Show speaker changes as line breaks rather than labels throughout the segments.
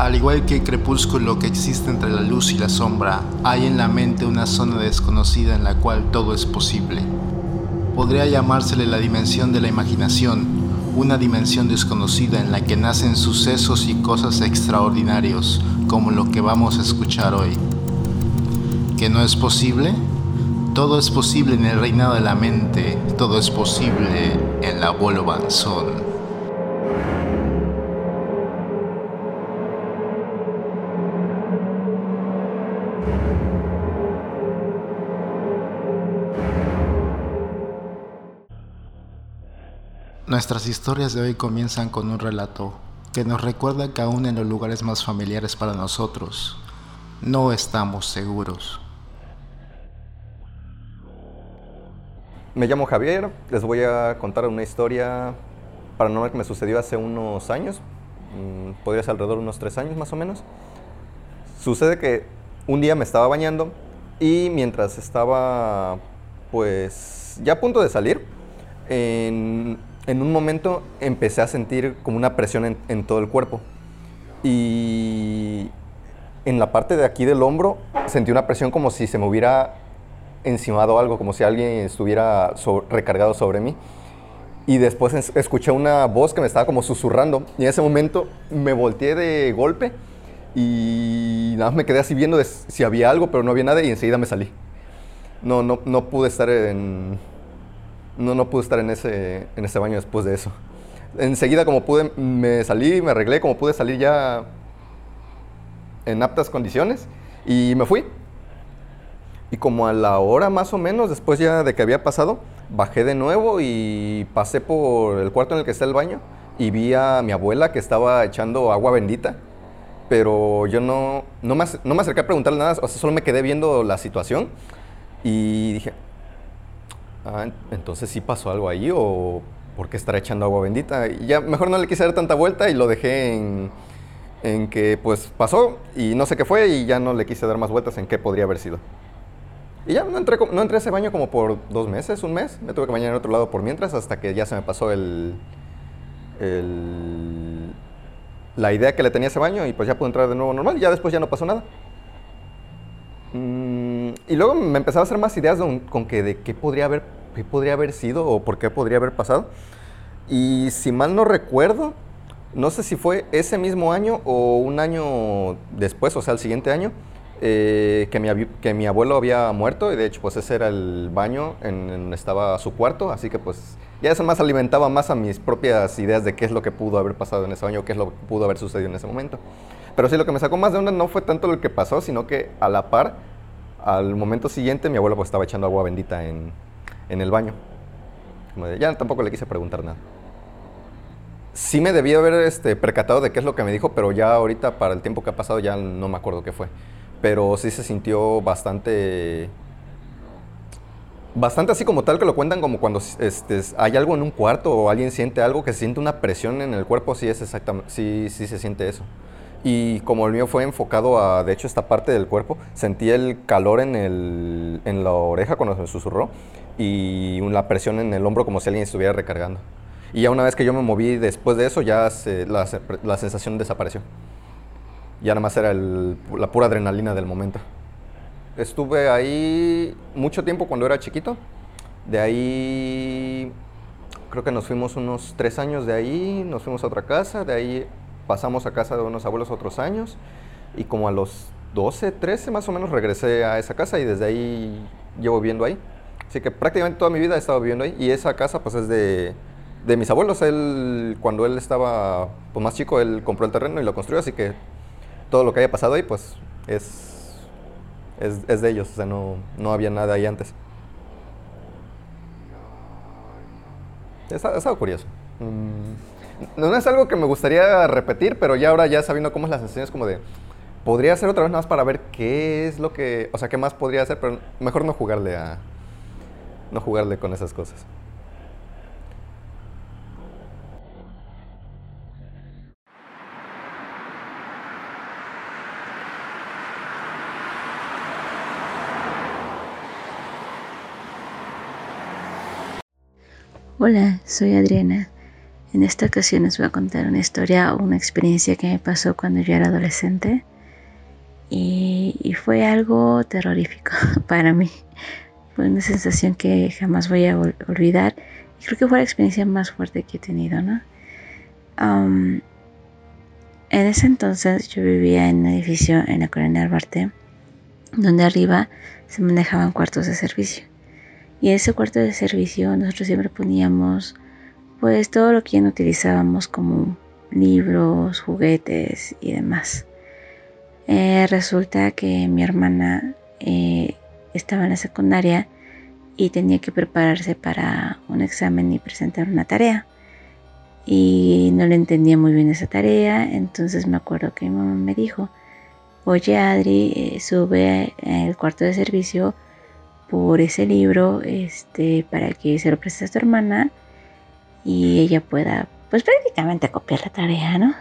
Al igual que el crepúsculo que existe entre la luz y la sombra, hay en la mente una zona desconocida en la cual todo es posible. Podría llamársele la dimensión de la imaginación, una dimensión desconocida en la que nacen sucesos y cosas extraordinarios como lo que vamos a escuchar hoy. ¿Que no es posible? Todo es posible en el reinado de la mente, todo es posible en la Bolo Banzón. Nuestras historias de hoy comienzan con un relato que nos recuerda que aún en los lugares más familiares para nosotros, no estamos seguros.
Me llamo Javier, les voy a contar una historia paranormal que me sucedió hace unos años, mm, podría ser alrededor de unos tres años más o menos. Sucede que un día me estaba bañando y mientras estaba pues ya a punto de salir, en en un momento empecé a sentir como una presión en, todo el cuerpo. Y en la parte de aquí del hombro sentí una presión como si se me hubiera encimado algo, como si alguien estuviera recargado sobre mí. Y después escuché una voz que me estaba como susurrando. Y en ese momento me volteé de golpe y nada más me quedé así viendo si había algo, pero no había nada y enseguida me salí. No, no, no pude estar en, no, no pude estar en ese, en ese baño después de eso. Enseguida como pude, me salí, me arreglé, como pude salir ya en aptas condiciones y me fui. Y como a la hora más o menos, después ya de que había pasado, bajé de nuevo y pasé por el cuarto en el que está el baño y vi a mi abuela que estaba echando agua bendita. Pero yo no, no, me, no me acerqué a preguntarle nada, o sea, solo me quedé viendo la situación y dije, ah, entonces sí pasó algo ahí o por qué estará echando agua bendita. Y ya mejor no le quise dar tanta vuelta y lo dejé en, en que pues pasó y no sé qué fue y ya no le quise dar más vueltas en qué podría haber sido. Y ya no entré, no entré a ese baño como por dos meses, un mes. Me tuve que bañar en otro lado por mientras hasta que ya se me pasó el, el, la idea que le tenía ese baño y pues ya pude entrar de nuevo normal y ya después ya no pasó nada. Mm, y luego me empezaba a hacer más ideas con que de qué podría haber podría haber sido o por qué podría haber pasado. Y si mal no recuerdo, no sé si fue ese mismo año o un año después, o sea, el siguiente año, eh, que, mi, que mi abuelo había muerto y de hecho pues ese era el baño en, donde estaba su cuarto, así que pues ya eso más alimentaba más a mis propias ideas de qué es lo que pudo haber pasado en ese baño, qué es lo que pudo haber sucedido en ese momento. Pero sí, lo que me sacó más de onda no fue tanto lo que pasó, sino que a la par, al momento siguiente, mi abuelo pues estaba echando agua bendita en, en el baño. ya tampoco le quise preguntar nada. Sí me debía haber este, percatado de qué es lo que me dijo, pero ya ahorita, para el tiempo que ha pasado, ya no me acuerdo qué fue. Pero sí se sintió bastante... Bastante así como tal que lo cuentan como cuando este, hay algo en un cuarto o alguien siente algo que siente una presión en el cuerpo, sí es exactamente, sí, sí se siente eso. Y como el mío fue enfocado a, de hecho, esta parte del cuerpo, sentí el calor en, el, en la oreja cuando me susurró y la presión en el hombro como si alguien estuviera recargando. Y ya una vez que yo me moví después de eso, ya la, la, sensación desapareció. Ya nada más era la pura adrenalina del momento. Estuve ahí mucho tiempo cuando era chiquito. De ahí creo que nos fuimos unos tres años de ahí, nos fuimos a otra casa, de ahí pasamos a casa de unos abuelos otros años y como a los 12, 13 más o menos regresé a esa casa y desde ahí llevo viviendo ahí. Así que prácticamente toda mi vida he estado viviendo ahí. Y esa casa pues es de, de mis abuelos. Él, cuando él estaba pues, más chico, él compró el terreno y lo construyó. Así que todo lo que haya pasado ahí pues es, es, es de ellos. O sea, no, no había nada ahí antes. Es, algo curioso. Mm, no es algo que me gustaría repetir, pero ya ahora ya sabiendo cómo es la sensación es como de... Podría hacer otra vez más para ver qué es lo que... O sea, qué más podría hacer, pero mejor no jugarle a, no jugarle con esas cosas.
Hola, soy Adriana. En esta ocasión les voy a contar una historia una experiencia que me pasó cuando yo era adolescente y, fue algo terrorífico para mí. Fue una sensación que jamás voy a olvidar y creo que fue la experiencia más fuerte que he tenido, ¿no? en ese entonces yo vivía en un edificio en la colonia Arbarte donde arriba se manejaban cuartos de servicio. Y en ese cuarto de servicio nosotros siempre poníamos pues todo lo que no utilizábamos como libros, juguetes y demás. Eh, resulta que mi hermana eh, estaba en la secundaria y tenía que prepararse para un examen y presentar una tarea. Y no le entendía muy bien esa tarea, entonces me acuerdo que mi mamá me dijo, oye Adri, eh, sube el cuarto de servicio por ese libro este, para que se lo prestes a tu hermana y ella pueda, pues prácticamente copiar la tarea, ¿no?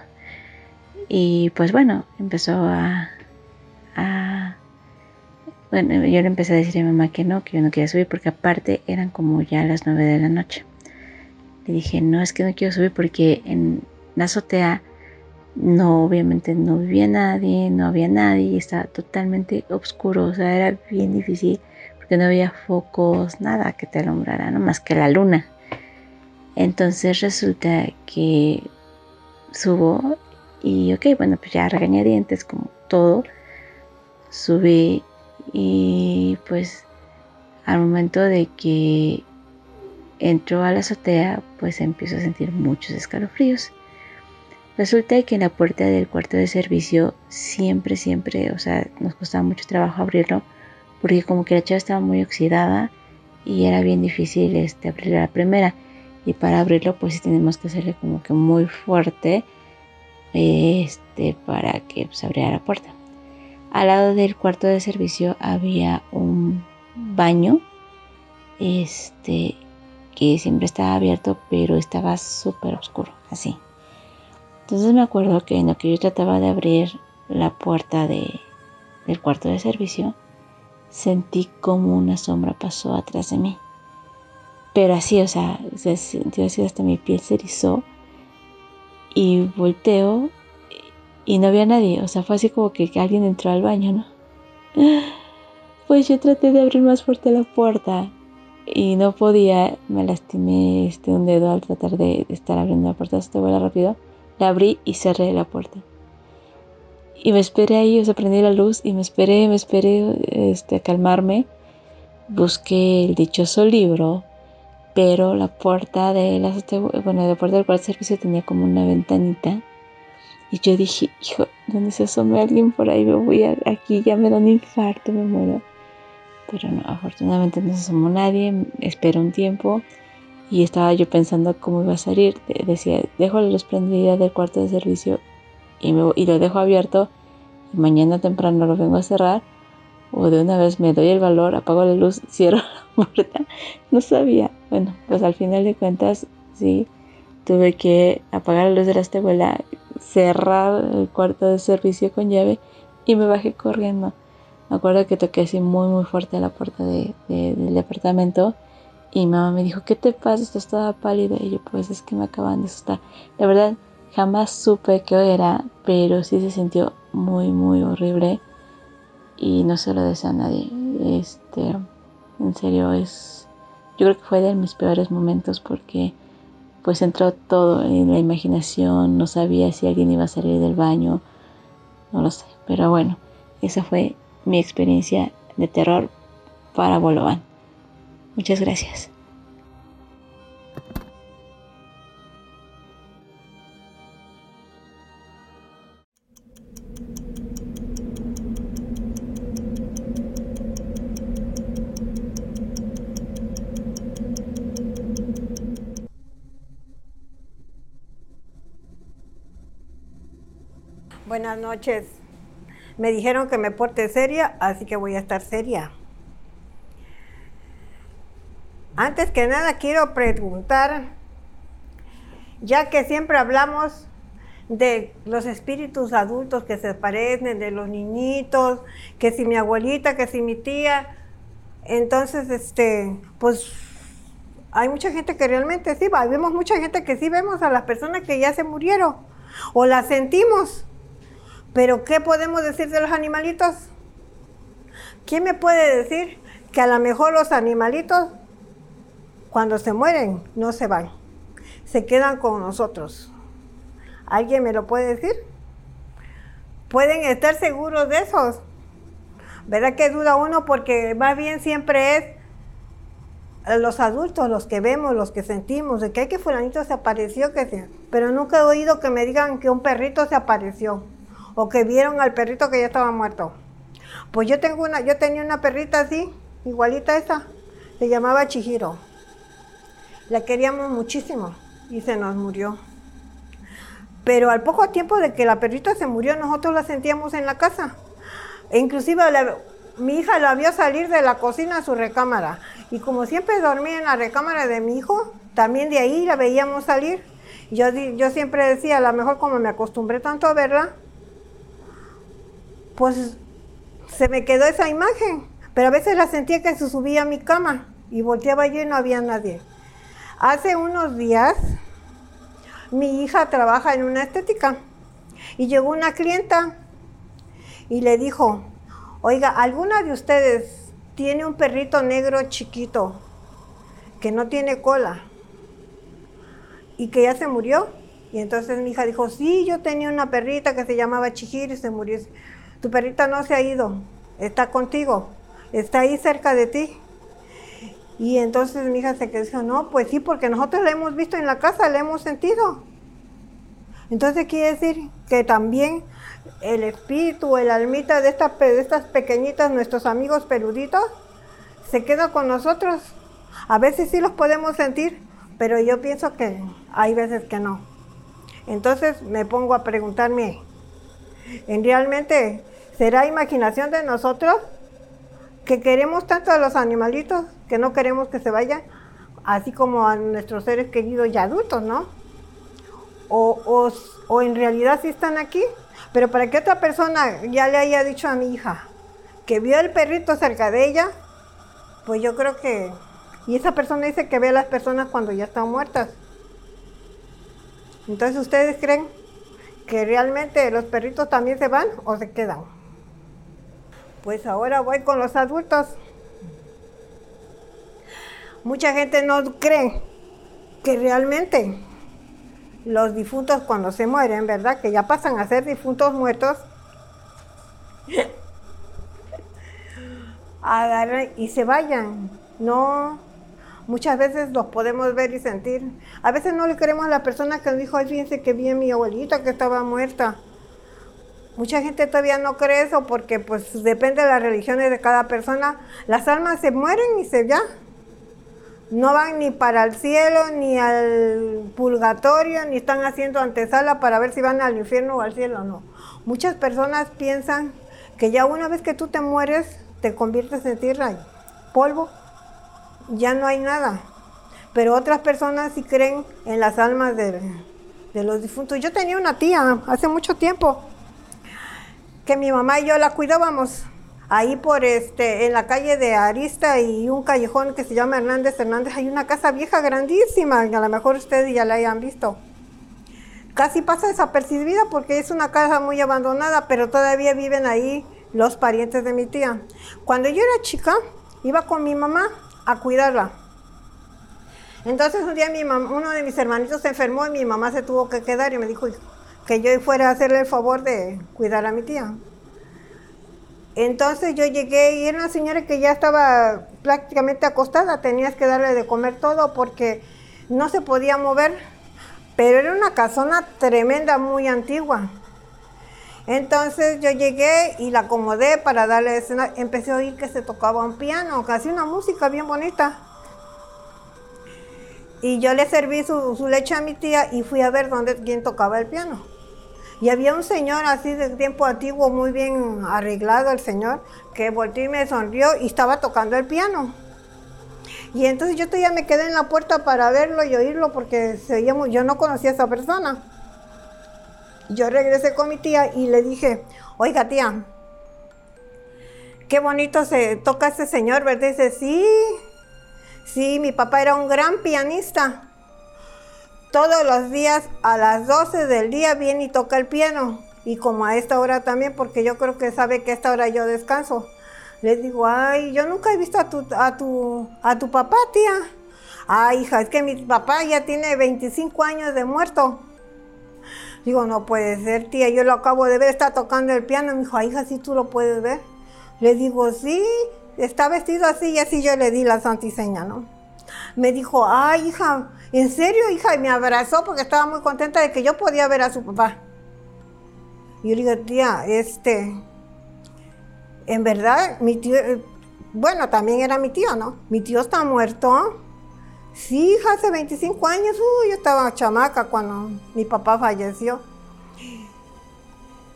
Y pues bueno, empezó a, bueno, yo le empecé a decir a mi mamá que no, que yo no quería subir porque aparte eran como ya las nueve de la noche. Le dije, no, es que no quiero subir porque en la azotea no, obviamente no vivía nadie, no había nadie, estaba totalmente oscuro, o sea, era bien difícil porque no había focos, nada que te alumbrara, no más que la luna. Entonces resulta que subo y ok, bueno, pues ya regañadientes como todo, subí y pues al momento de que entro a la azotea, pues empiezo a sentir muchos escalofríos. Resulta que en la puerta del cuarto de servicio siempre, siempre, o sea, nos costaba mucho trabajo abrirlo porque como que la chava estaba muy oxidada y era bien difícil este, abrir la primera. Y para abrirlo pues sí tenemos que hacerle como que muy fuerte este, para que se pues, abriera la puerta. Al lado del cuarto de servicio había un baño este, que siempre estaba abierto pero estaba súper oscuro, así. Entonces me acuerdo que en lo que yo trataba de abrir la puerta de, del cuarto de servicio, sentí como una sombra pasó atrás de mí. Pero así, o sea, se sintió así hasta mi piel se erizó. Y volteo y no había nadie. O sea, fue así como que alguien entró al baño, ¿no? Pues yo traté de abrir más fuerte la puerta y no podía. Me lastimé este, un dedo al tratar de, estar abriendo la puerta. Te vuela rápido. La abrí y cerré la puerta. Y me esperé ahí, o sea, prendí la luz y me esperé, me esperé este, a calmarme. Busqué el dichoso libro, pero la puerta de la, puerta del cuarto servicio tenía como una ventanita. Y yo dije, hijo, ¿dónde se asome alguien por ahí? Me voy aquí, ya me da un infarto, me muero. Pero no, afortunadamente no se asomó nadie. Esperé un tiempo y estaba yo pensando cómo iba a salir. Decía, dejo la luz prendida del cuarto de servicio y, y lo dejo abierto y mañana temprano lo vengo a cerrar. O de una vez me doy el valor, apago la luz, cierro la puerta. No sabía. Bueno, pues al final de cuentas, sí, tuve que apagar la luz de la estebuela, cerrar el cuarto de servicio con llave y me bajé corriendo. Me acuerdo que toqué así muy muy fuerte la puerta de, del departamento y mamá me dijo, ¿qué te pasa? Estás toda pálida. Y yo, pues es que me acaban de asustar. La verdad, jamás supe qué era, pero sí se sintió muy, muy horrible. Y no se lo deseo a nadie. Este, en serio, es. Yo creo que fue de mis peores momentos porque pues entró todo en la imaginación, no sabía si alguien iba a salir del baño, no lo sé, pero bueno, esa fue mi experiencia de terror para Bolovan. Muchas gracias.
Noches. Me dijeron que me porte seria, así que voy a estar seria. Antes que nada quiero preguntar, ya que siempre hablamos de los espíritus adultos que se parecen, de los niñitos, que si mi abuelita, que si mi tía, entonces, este, pues hay mucha gente que realmente sí vemos mucha gente que sí vemos a las personas que ya se murieron o las sentimos. Pero ¿qué podemos decir de los animalitos? ¿Quién me puede decir que a lo mejor los animalitos cuando se mueren no se van? Se quedan con nosotros. ¿Alguien me lo puede decir? Pueden estar seguros de eso. ¿Verdad que duda uno? Porque más bien siempre es los adultos, los que vemos, los que sentimos, de que hay que fulanito se apareció, que. Pero nunca he oído que me digan que un perrito se apareció o que vieron al perrito que ya estaba muerto. Pues yo tengo una, yo tenía una perrita así, igualita a esa, se llamaba Chihiro. La queríamos muchísimo y se nos murió. Pero al poco tiempo de que la perrita se murió, nosotros la sentíamos en la casa. E inclusive mi hija la vio salir de la cocina a su recámara. Y como siempre dormía en la recámara de mi hijo, también de ahí la veíamos salir. Yo, yo siempre decía, a lo mejor como me acostumbré tanto a verla, pues se me quedó esa imagen, pero a veces la sentía que se subía a mi cama y volteaba yo y no había nadie. Hace unos días, mi hija trabaja en una estética y llegó una clienta y le dijo, oiga, ¿alguna de ustedes tiene un perrito negro chiquito que no tiene cola y que ya se murió? Y entonces mi hija dijo, sí, yo tenía una perrita que se llamaba Chihiro y se murió tu perrita no se ha ido, está contigo, está ahí cerca de ti. Y entonces mi hija se quedó, no, pues sí, porque nosotros la hemos visto en la casa, la hemos sentido. Entonces quiere decir que también el espíritu, el almita de, de estas pequeñitas, nuestros amigos peluditos, se queda con nosotros. A veces sí los podemos sentir, pero yo pienso que hay veces que no. Entonces me pongo a preguntarme, ¿en realmente ¿Será imaginación de nosotros que queremos tanto a los animalitos que no queremos que se vayan? Así como a nuestros seres queridos y adultos, ¿no? O, o, en realidad sí están aquí, pero para que otra persona ya le haya dicho a mi hija que vio el perrito cerca de ella, pues yo creo que... Y esa persona dice que ve a las personas cuando ya están muertas. Entonces, ¿ustedes creen que realmente los perritos también se van o se quedan? Pues ahora voy con los adultos. Mucha gente no cree que realmente los difuntos cuando se mueren, ¿verdad? Que ya pasan a ser difuntos muertos. agarren y se vayan. No, muchas veces los podemos ver y sentir. A veces no le queremos a la persona que nos dijo, ay, fíjense que vi a mi abuelita que estaba muerta. Mucha gente todavía no cree eso porque pues depende de las religiones de cada persona. Las almas se mueren y se ya. No van ni para el cielo, ni al purgatorio, ni están haciendo antesala para ver si van al infierno o al cielo, no. Muchas personas piensan que ya una vez que tú te mueres, te conviertes en tierra polvo, ya no hay nada. Pero otras personas sí creen en las almas de, de los difuntos. Yo tenía una tía hace mucho tiempo que mi mamá y yo la cuidábamos ahí por este, en la calle de Arista y un callejón que se llama Hernández Hernández, hay una casa vieja grandísima, a lo mejor ustedes ya la hayan visto. Casi pasa desapercibida porque es una casa muy abandonada, pero todavía viven ahí los parientes de mi tía. Cuando yo era chica, iba con mi mamá a cuidarla. Entonces un día mi uno de mis hermanitos se enfermó y mi mamá se tuvo que quedar y me dijo, que yo fuera a hacerle el favor de cuidar a mi tía. Entonces yo llegué y era una señora que ya estaba prácticamente acostada, tenías que darle de comer todo porque no se podía mover, pero era una casona tremenda, muy antigua. Entonces yo llegué y la acomodé para darle escena. Empecé a oír que se tocaba un piano, casi una música bien bonita. Y yo le serví su, leche a mi tía y fui a ver dónde quién tocaba el piano. Y había un señor así de tiempo antiguo, muy bien arreglado el señor, que volteó y me sonrió y estaba tocando el piano. Y entonces yo todavía me quedé en la puerta para verlo y oírlo porque yo no conocía a esa persona. Yo regresé con mi tía y le dije, oiga tía, qué bonito se toca ese señor, ¿verdad? Dice, sí, Sí, mi papá era un gran pianista. Todos los días a las 12 del día viene y toca el piano. Y como a esta hora también, porque yo creo que sabe que a esta hora yo descanso. Les digo, ay, yo nunca he visto a tu, a tu, a tu papá, tía. Ay, hija, es que mi papá ya tiene 25 años de muerto. Digo, no puede ser, tía, yo lo acabo de ver, está tocando el piano. Me dijo, ay, hija, sí tú lo puedes ver. Le digo, sí, está vestido así y así yo le di la santiseña, ¿no? Me dijo, ay, hija, ¿en serio, hija? Y me abrazó porque estaba muy contenta de que yo podía ver a su papá. Y yo le digo, tía, este, en verdad, mi tío, eh, bueno, también era mi tío, ¿no? Mi tío está muerto. Sí, hija, hace 25 años, yo estaba chamaca cuando mi papá falleció.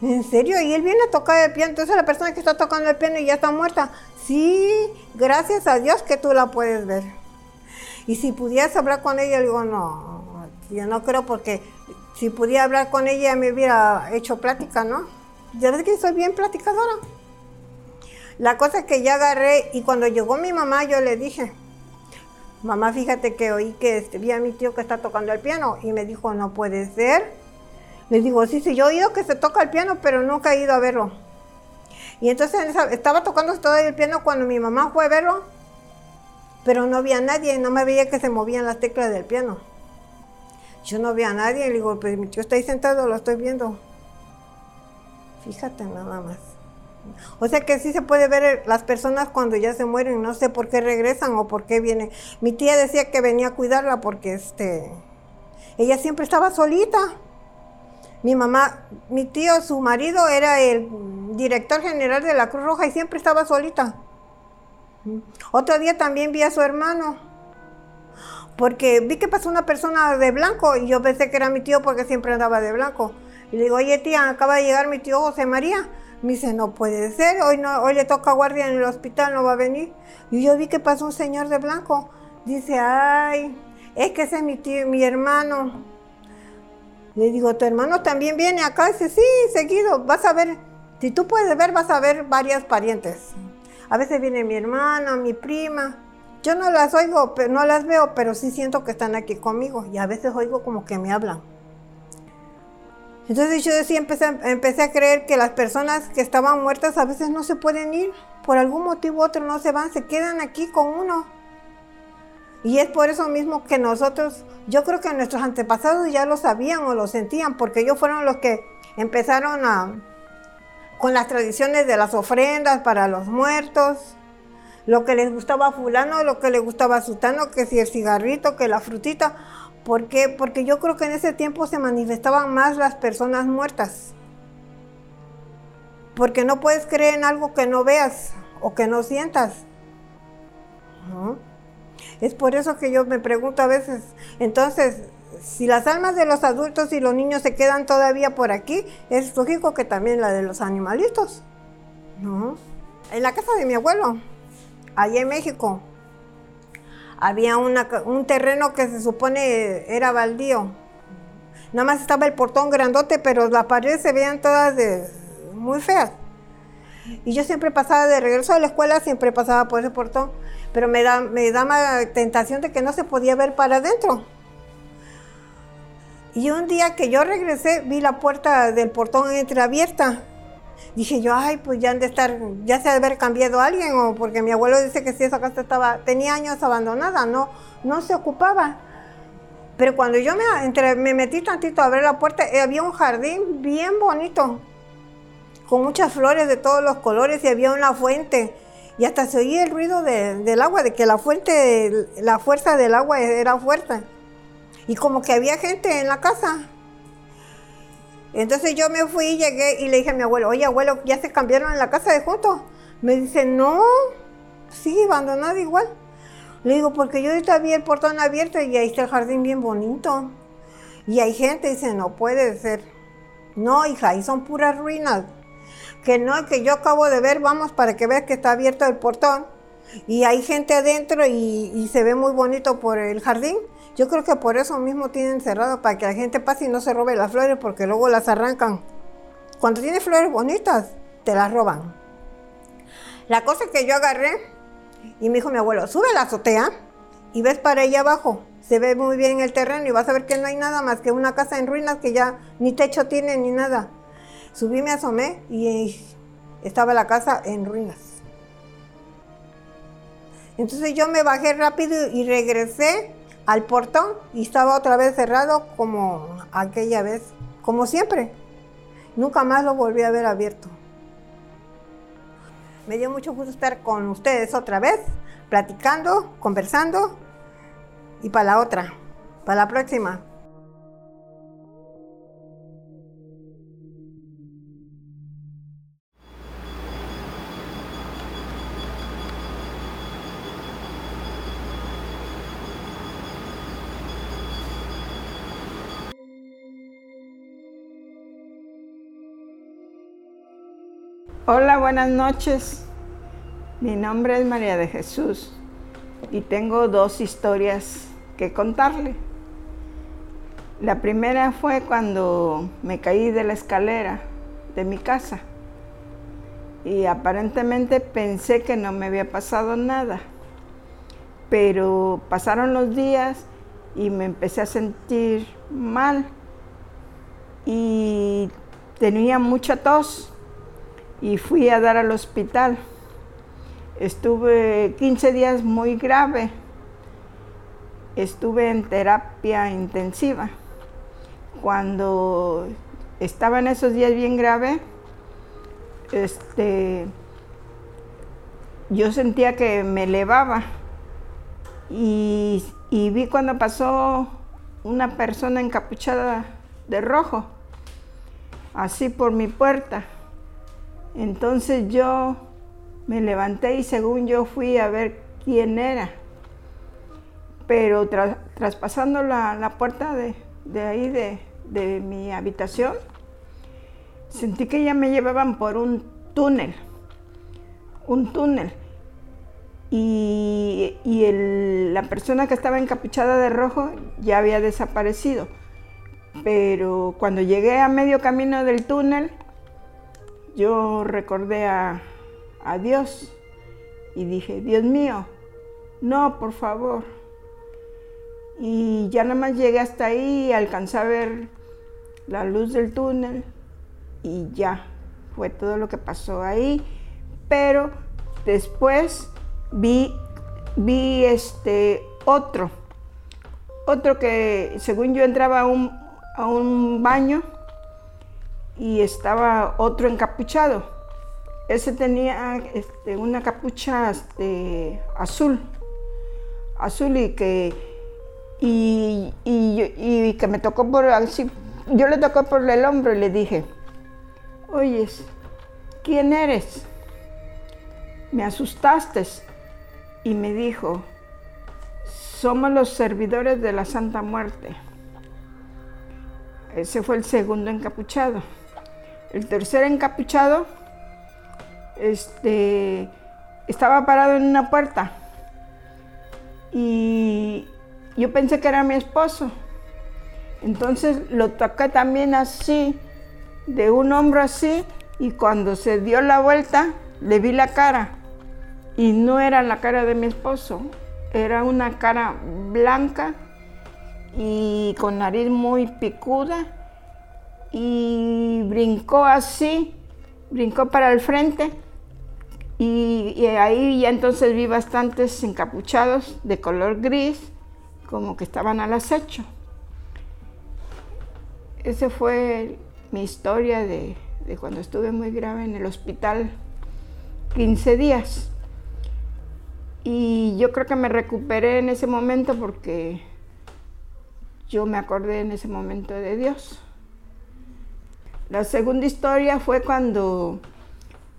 ¿En serio? Y él viene a tocar el piano. Entonces la persona que está tocando el piano y ya está muerta. Sí, gracias a Dios que tú la puedes ver. Y si pudieras hablar con ella, le digo, no, yo no creo porque si pudiera hablar con ella me hubiera hecho plática, ¿no? Ya ves que soy bien platicadora. La cosa es que ya agarré y cuando llegó mi mamá yo le dije, mamá, fíjate que oí que este, vi a mi tío que está tocando el piano y me dijo, no puede ser. Le digo, sí, sí, yo he oído que se toca el piano, pero nunca he ido a verlo. Y entonces estaba tocando todo el piano cuando mi mamá fue a verlo, pero no había nadie, no me veía que se movían las teclas del piano. Yo no veía a nadie, le digo, pues mi tío está ahí sentado, lo estoy viendo. Fíjate nada más. O sea que sí se puede ver las personas cuando ya se mueren, no sé por qué regresan o por qué vienen. Mi tía decía que venía a cuidarla porque este ella siempre estaba solita. Mi mamá, mi tío, su marido era el director general de la Cruz Roja y siempre estaba solita. Otro día también vi a su hermano, porque vi que pasó una persona de blanco y yo pensé que era mi tío porque siempre andaba de blanco. Y le digo, oye tía, acaba de llegar mi tío José María. Me dice, no puede ser, hoy, no, hoy le toca guardia en el hospital, no va a venir. Y yo vi que pasó un señor de blanco. Dice, ay, es que ese es mi tío, mi hermano. Le digo, ¿tu hermano también viene acá? Dice, sí, seguido, vas a ver, si tú puedes ver, vas a ver varias parientes. A veces viene mi hermana, mi prima. Yo no las oigo, no las veo, pero sí siento que están aquí conmigo. Y a veces oigo como que me hablan. Entonces yo sí empecé, empecé a creer que las personas que estaban muertas a veces no se pueden ir. Por algún motivo u otro no se van, se quedan aquí con uno. Y es por eso mismo que nosotros, yo creo que nuestros antepasados ya lo sabían o lo sentían, porque ellos fueron los que empezaron a, con las tradiciones de las ofrendas para los muertos, lo que les gustaba a fulano, lo que le gustaba a sutano, que si el cigarrito, que la frutita. ¿Por qué? Porque yo creo que en ese tiempo se manifestaban más las personas muertas. Porque no puedes creer en algo que no veas o que no sientas. Es por eso que yo me pregunto a veces, entonces, si las almas de los adultos y los niños se quedan todavía por aquí, es lógico que también la de los animalitos. ¿No? En la casa de mi abuelo, allá en México, había un terreno que se supone era baldío. Nada más estaba el portón grandote, pero las paredes se veían todas muy feas. Y yo siempre pasaba de regreso a la escuela, siempre pasaba por ese portón, pero me, da, me tentación de que no se podía ver para adentro. Y un día que yo regresé, vi la puerta del portón entreabierta dije yo, ay, pues ya han estar, ya se ha de haber cambiado alguien, o porque mi abuelo dice que si esa casa estaba, tenía años abandonada, no, no se ocupaba. Pero cuando yo me, me metí tantito a ver la puerta, eh, había un jardín bien bonito, con muchas flores de todos los colores y había una fuente. Y hasta se oía el ruido del agua, de que la fuente, la fuerza del agua era fuerte. Y como que había gente en la casa. Entonces yo me fui, llegué y le dije a mi abuelo, oye abuelo, ¿ya se cambiaron en la casa de juntos? Me dice, no, sigue abandonada igual. Le digo, porque yo ahorita vi el portón abierto y ahí está el jardín bien bonito. Y hay gente, dice, no puede ser. No, hija, ahí son puras ruinas. Que no, que yo acabo de ver, vamos para que veas que está abierto el portón. Y hay gente adentro y, se ve muy bonito por el jardín. Yo creo que por eso mismo tienen cerrado, para que la gente pase y no se robe las flores, porque luego las arrancan. Cuando tiene flores bonitas, te las roban. La cosa que yo agarré, y me dijo mi abuelo, sube a la azotea, y ves para allá abajo. Se ve muy bien el terreno y vas a ver que no hay nada más que una casa en ruinas que ya ni techo tiene ni nada. Subí, me asomé y estaba la casa en ruinas. Entonces yo me bajé rápido y regresé al portón y estaba otra vez cerrado como aquella vez, como siempre. Nunca más lo volví a ver abierto. Me dio mucho gusto estar con ustedes otra vez, platicando, conversando y para la otra, para la próxima.
Hola, buenas noches. Mi nombre es María de Jesús y tengo dos historias que contarle. La primera fue cuando me caí de la escalera de mi casa y aparentemente pensé que no me había pasado nada, pero pasaron los días y me empecé a sentir mal y tenía mucha tos y fui a dar al hospital. Estuve 15 días muy grave. Estuve en terapia intensiva. Cuando estaba en esos días bien grave, este, yo sentía que me elevaba y, y vi cuando pasó una persona encapuchada de rojo, así por mi puerta. Entonces yo me levanté y según yo fui a ver quién era. Pero traspasando la, puerta de, ahí de, de, mi habitación, sentí que ya me llevaban por un túnel, un túnel. Y, la persona que estaba encapuchada de rojo ya había desaparecido. Pero cuando llegué a medio camino del túnel, yo recordé a, Dios y dije, Dios mío, no, por favor. Y ya nada más llegué hasta ahí alcancé a ver la luz del túnel y ya, fue todo lo que pasó ahí. Pero después vi, vi este otro, otro que según yo entraba a un, a un baño y estaba otro encapuchado. Ese tenía este, una capucha este, azul, azul y que, y, y, que me tocó por así, yo le tocó por el hombro y le dije, oyes, ¿quién eres? Me asustaste. Y me dijo, somos los servidores de la Santa Muerte. Ese fue el segundo encapuchado. El tercer encapuchado este, estaba parado en una puerta y yo pensé que era mi esposo. Entonces lo toqué también así, de un hombro así, y cuando se dio la vuelta le vi la cara. Y no era la cara de mi esposo, era una cara blanca y con nariz muy picuda y brincó así, brincó para el frente y, ahí ya entonces vi bastantes encapuchados de color gris, como que estaban al acecho. Esa fue mi historia de, de cuando estuve muy grave en el hospital, 15 días. Y yo creo que me recuperé en ese momento porque yo me acordé en ese momento de Dios. La segunda historia fue cuando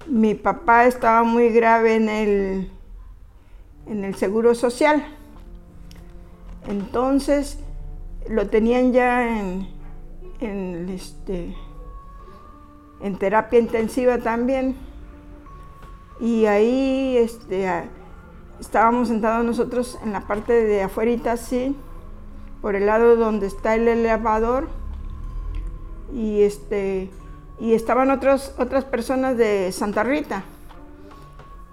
mi papá estaba muy grave en el, en el seguro social. Entonces lo tenían ya en, en, este, en terapia intensiva también. Y ahí este, estábamos sentados nosotros en la parte de afuera, así, por el lado donde está el elevador y, este, y estaban otras personas de Santa Rita.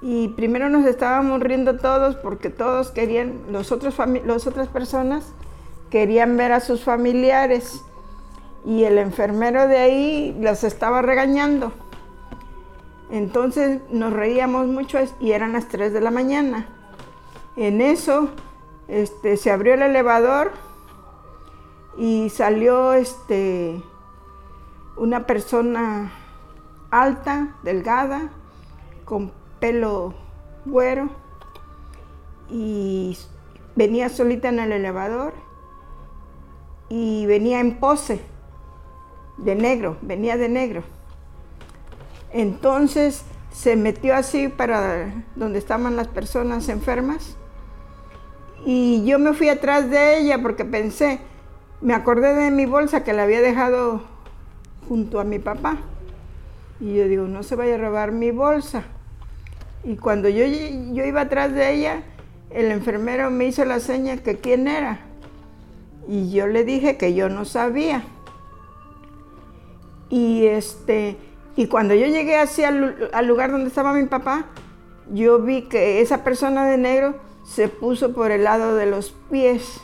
Y primero nos estábamos riendo todos porque todos querían, los otros las otras personas querían ver a sus familiares y el enfermero de ahí los estaba regañando. Entonces nos reíamos mucho y eran las 3 de la mañana. En eso este, se abrió el elevador y salió este, una persona alta, delgada, con pelo güero y venía solita en el elevador y venía en pose de negro, venía de negro. Entonces se metió así para donde estaban las personas enfermas y yo me fui atrás de ella porque pensé, me acordé de mi bolsa que la había dejado junto a mi papá. Y yo digo, no se vaya a robar mi bolsa. Y cuando yo, yo iba atrás de ella, el enfermero me hizo la seña que quién era. Y yo le dije que yo no sabía. Y este, y cuando yo llegué hacia al lugar donde estaba mi papá, yo vi que esa persona de negro se puso por el lado de los pies.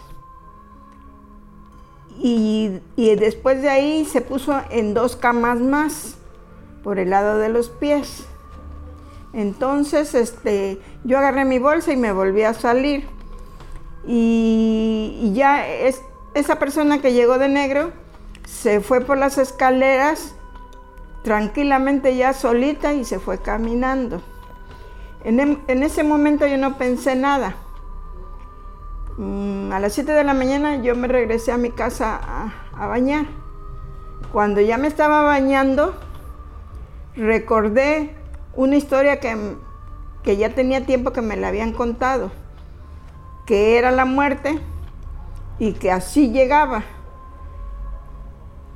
Y, después de ahí se puso en dos camas más por el lado de los pies. Entonces, este, yo agarré mi bolsa y me volví a salir. Y, ya es, esa persona que llegó de negro se fue por las escaleras tranquilamente ya solita y se fue caminando. En, ese momento yo no pensé nada. Mm, a las 7 de la mañana yo me regresé a mi casa a, bañar. Cuando ya me estaba bañando, recordé una historia que, que ya tenía tiempo que me la habían contado, que era la muerte y que así llegaba.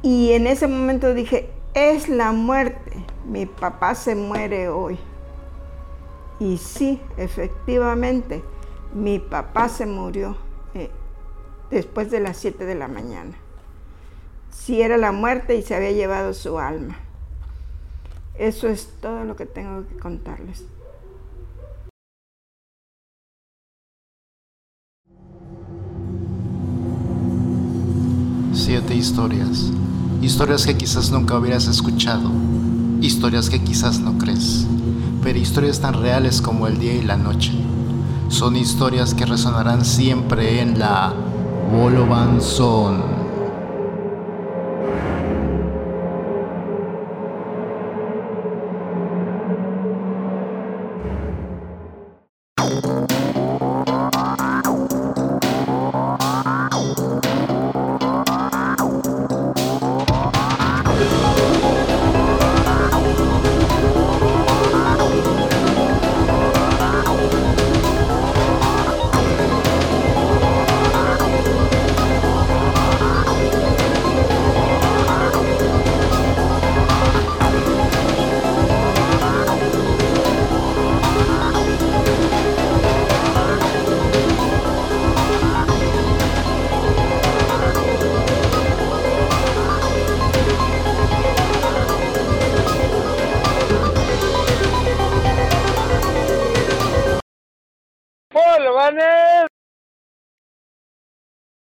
Y en ese momento dije, es la muerte, mi papá se muere hoy. Y sí, efectivamente, mi papá se murió eh, después de las 7 de la mañana. Sí era la muerte y se había llevado su alma. Eso es todo lo que tengo que contarles.
Siete historias. Historias que quizás nunca hubieras escuchado. Historias que quizás no crees pero historias tan reales como el día y la noche. Son historias que resonarán siempre en la Bolovan Zone.